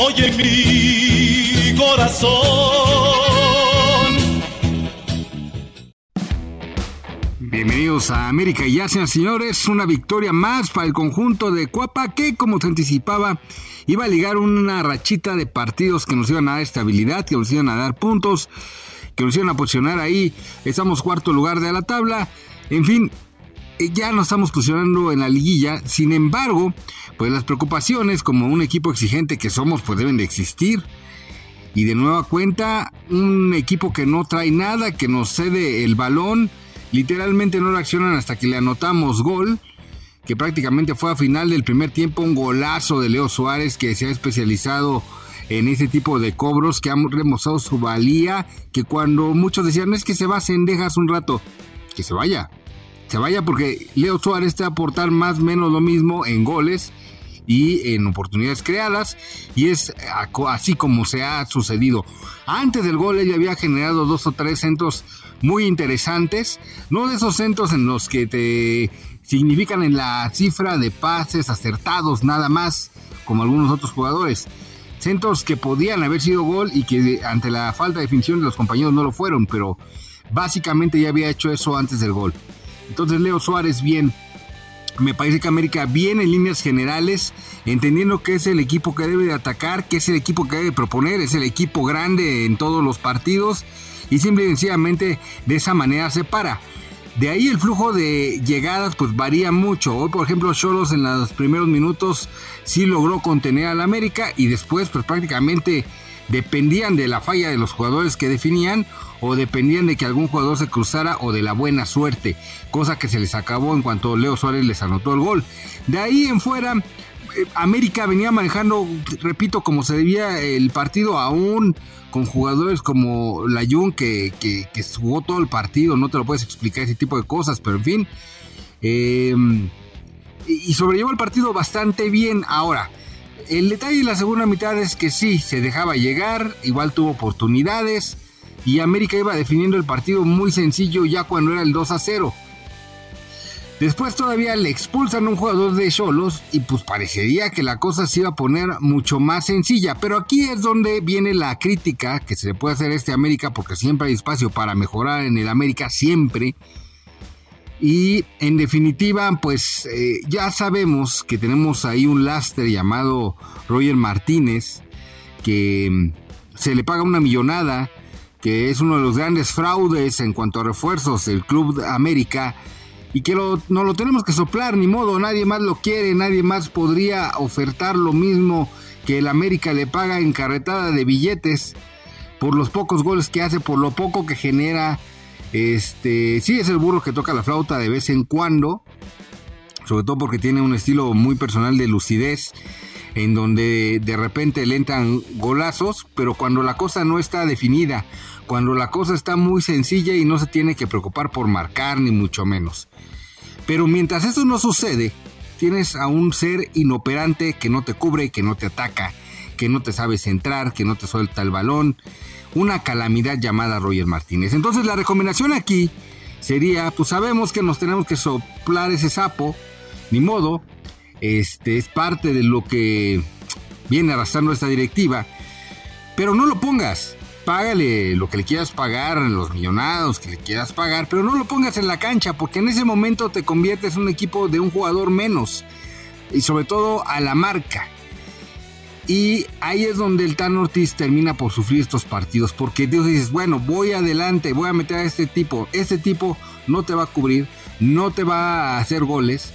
oye mi corazón. Bienvenidos a América y Asia, señores. Una victoria más para el conjunto de Cuapa que, como se anticipaba, iba a ligar una rachita de partidos que nos iban a dar estabilidad, que nos iban a dar puntos, que nos iban a posicionar ahí. Estamos cuarto lugar de la tabla. En fin, ya nos estamos posicionando en la liguilla. Sin embargo, pues las preocupaciones como un equipo exigente que somos, pues deben de existir. Y de nueva cuenta, un equipo que no trae nada, que nos cede el balón Literalmente no reaccionan hasta que le anotamos gol, que prácticamente fue a final del primer tiempo un golazo de Leo Suárez que se ha especializado en ese tipo de cobros, que ha demostrado su valía, que cuando muchos decían es que se va a Cendejas un rato, que se vaya, se vaya porque Leo Suárez te va a aportar más o menos lo mismo en goles y en oportunidades creadas y es así como se ha sucedido. Antes del gol ella había generado dos o tres centros muy interesantes, no de esos centros en los que te significan en la cifra de pases acertados nada más, como algunos otros jugadores. Centros que podían haber sido gol y que ante la falta de definición de los compañeros no lo fueron, pero básicamente ya había hecho eso antes del gol. Entonces Leo Suárez bien, me parece que América viene en líneas generales, entendiendo que es el equipo que debe de atacar, que es el equipo que debe proponer, es el equipo grande en todos los partidos y simple y sencillamente de esa manera se para. De ahí el flujo de llegadas pues varía mucho. Hoy por ejemplo Cholos en los primeros minutos sí logró contener al América y después pues prácticamente dependían de la falla de los jugadores que definían o dependían de que algún jugador se cruzara o de la buena suerte, cosa que se les acabó en cuanto Leo Suárez les anotó el gol. De ahí en fuera, eh, América venía manejando, repito, como se debía el partido aún con jugadores como Layun que, que, jugó todo el partido, no te lo puedes explicar ese tipo de cosas, pero en fin. Eh, y sobrellevó el partido bastante bien. Ahora, el detalle de la segunda mitad es que sí, se dejaba llegar, igual tuvo oportunidades y América iba definiendo el partido muy sencillo ya cuando era el 2 a 0. Después todavía le expulsan a un jugador de Cholos y pues parecería que la cosa se iba a poner mucho más sencilla. Pero aquí es donde viene la crítica que se le puede hacer a este América porque siempre hay espacio para mejorar en el América, siempre. Y en definitiva, pues eh, ya sabemos que tenemos ahí un lastre llamado Roger Martínez, que mm, se le paga una millonada que es uno de los grandes fraudes en cuanto a refuerzos del Club América y que no lo tenemos que soplar, ni modo, nadie más lo quiere, nadie más podría ofertar lo mismo que el América le paga en carretada de billetes por los pocos goles que hace, por lo poco que genera. Este, sí es el burro que toca la flauta de vez en cuando, sobre todo porque tiene un estilo muy personal de lucidez en donde de repente le entran golazos, pero cuando la cosa no está definida, cuando la cosa está muy sencilla y no se tiene que preocupar por marcar ni mucho menos. Pero mientras eso no sucede, tienes a un ser inoperante que no te cubre, que no te ataca, que no te sabe centrar, que no te suelta el balón, una calamidad llamada Roger Martínez. Entonces la recomendación aquí sería, pues sabemos que nos tenemos que soplar ese sapo, ni modo, este es parte de lo que viene arrastrando esta directiva. Pero no lo pongas. Págale lo que le quieras pagar, los millonados que le quieras pagar, pero no lo pongas en la cancha, porque en ese momento te conviertes en un equipo de un jugador menos. Y sobre todo a la marca. Y ahí es donde el Tan Ortiz termina por sufrir estos partidos. Porque Dios dices, bueno, voy adelante, voy a meter a este tipo. Este tipo no te va a cubrir, no te va a hacer goles.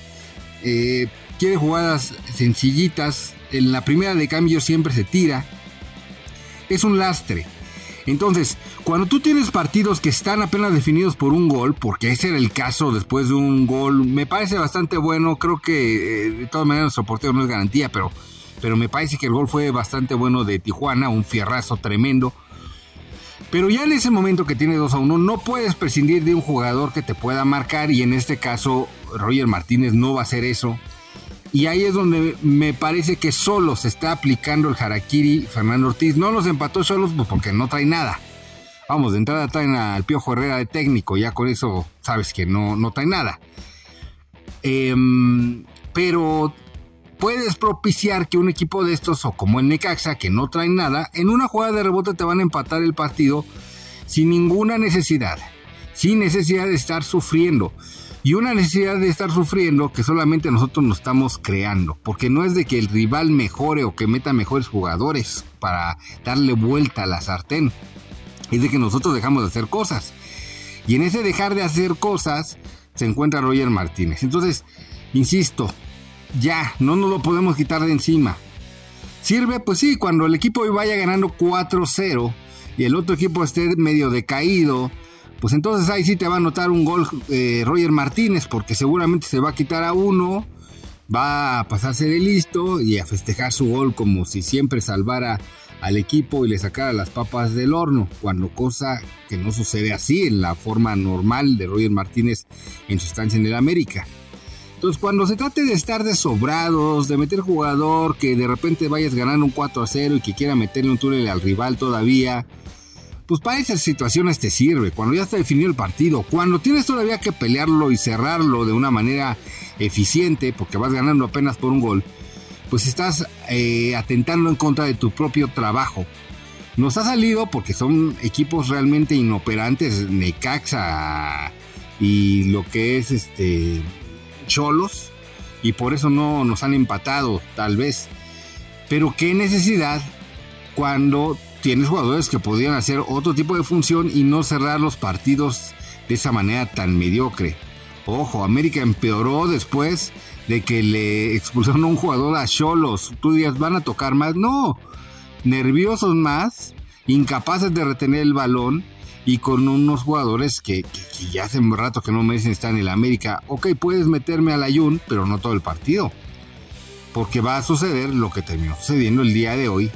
Eh, quiere jugadas sencillitas. En la primera de cambio siempre se tira. Es un lastre. Entonces, cuando tú tienes partidos que están apenas definidos por un gol, porque ese era el caso después de un gol, me parece bastante bueno. Creo que eh, de todas maneras nuestro portero no es garantía, pero, pero me parece que el gol fue bastante bueno de Tijuana, un fierrazo tremendo. Pero ya en ese momento que tiene 2 a 1, no puedes prescindir de un jugador que te pueda marcar, y en este caso, Roger Martínez no va a hacer eso. Y ahí es donde me parece que solo se está aplicando el harakiri Fernando Ortiz. No los empató solos pues porque no trae nada. Vamos, de entrada traen al Piojo Herrera de técnico, ya con eso sabes que no, no trae nada. Em, pero puedes propiciar que un equipo de estos, o como el Necaxa, que no traen nada, en una jugada de rebote te van a empatar el partido sin ninguna necesidad, sin necesidad de estar sufriendo. Y una necesidad de estar sufriendo que solamente nosotros nos estamos creando, porque no es de que el rival mejore o que meta mejores jugadores para darle vuelta a la sartén, es de que nosotros dejamos de hacer cosas. Y en ese dejar de hacer cosas se encuentra Roger Martínez. Entonces, insisto, ya, no nos lo podemos quitar de encima. Sirve, pues sí, cuando el equipo vaya ganando 4-0 y el otro equipo esté medio decaído, pues entonces ahí sí te va a notar un gol eh, Roger Martínez, porque seguramente se va a quitar a uno, va a pasarse de listo y a festejar su gol como si siempre salvara al equipo y le sacara las papas del horno, cuando cosa que no sucede así en la forma normal de Roger Martínez en su estancia en el América. Entonces, cuando se trate de estar de sobrados, de meter jugador, que de repente vayas ganando un 4 a 0 y que quiera meterle un túnel al rival todavía, pues para esas situaciones te sirve. Cuando ya está definido el partido, cuando tienes todavía que pelearlo y cerrarlo de una manera eficiente, porque vas ganando apenas por un gol, pues estás eh, atentando en contra de tu propio trabajo. Nos ha salido porque son equipos realmente inoperantes, Necaxa y lo que es este cholos y por eso no nos han empatado, tal vez. Pero qué necesidad cuando tienes jugadores que podrían hacer otro tipo de función y no cerrar los partidos de esa manera tan mediocre. Ojo, América empeoró después de que le expulsaron a un jugador a Cholos. Tú dirías, ¿van a tocar más? No, nerviosos más, incapaces de retener el balón y con unos jugadores que, ya hace un rato que no merecen estar en el América. Ok, puedes meterme al Ayun, pero no todo el partido. Porque va a suceder lo que terminó sucediendo el día de hoy,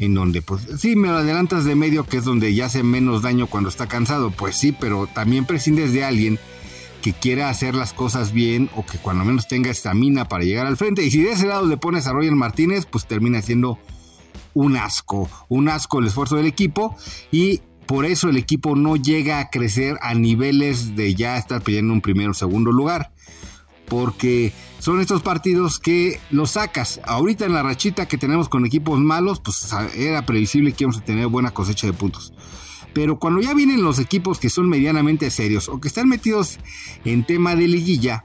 en donde, pues, sí, me lo adelantas de medio, que es donde ya hace menos daño cuando está cansado. Pues sí, pero también prescindes de alguien que quiera hacer las cosas bien o que cuando menos tenga estamina para llegar al frente. Y si de ese lado le pones a Roger Martínez, pues termina siendo un asco, un asco el esfuerzo del equipo y por eso el equipo no llega a crecer a niveles de ya estar pidiendo un primero o segundo lugar. Porque son estos partidos que los sacas. Ahorita en la rachita que tenemos con equipos malos, pues era previsible que íbamos a tener buena cosecha de puntos. Pero cuando ya vienen los equipos que son medianamente serios o que están metidos en tema de liguilla,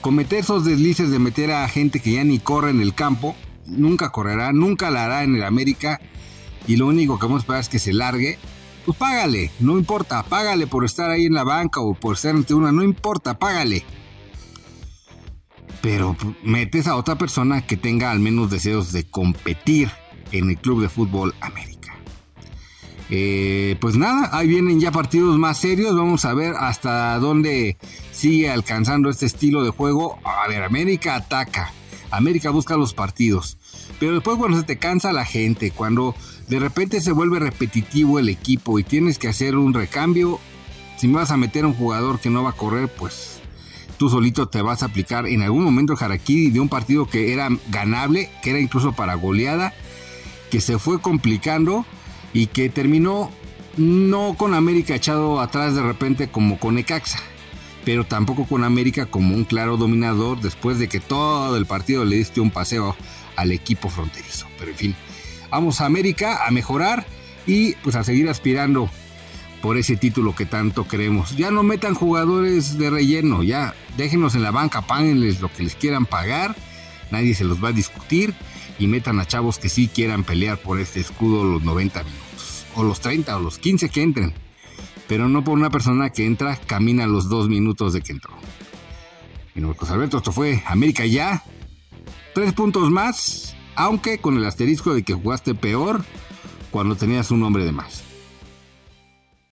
cometer esos deslices de meter a gente que ya ni corre en el campo, nunca correrá, nunca la hará en el América y lo único que vamos a esperar es que se largue, pues págale, no importa, págale por estar ahí en la banca o por ser ante una, no importa, págale. Pero metes a otra persona que tenga al menos deseos de competir en el Club de Fútbol América. Eh, pues nada, ahí vienen ya partidos más serios. Vamos a ver hasta dónde sigue alcanzando este estilo de juego. A ver, América ataca. América busca los partidos. Pero después cuando se te cansa la gente, cuando de repente se vuelve repetitivo el equipo y tienes que hacer un recambio, si me vas a meter a un jugador que no va a correr, pues tú solito te vas a aplicar en algún momento el harakiri de un partido que era ganable, que era incluso para goleada, que se fue complicando y que terminó no con América echado atrás de repente como con Ecaxa, pero tampoco con América como un claro dominador después de que todo el partido le diste un paseo al equipo fronterizo. Pero en fin, vamos a América a mejorar y pues a seguir aspirando por ese título que tanto queremos. Ya no metan jugadores de relleno, ya déjenos en la banca, páguenles lo que les quieran pagar, nadie se los va a discutir y metan a chavos que sí quieran pelear por este escudo los 90 minutos, o los 30 o los 15 que entren, pero no por una persona que entra, camina los dos minutos de que entró. Bueno, pues Alberto, esto fue América ya, tres puntos más, aunque con el asterisco de que jugaste peor cuando tenías un hombre de más.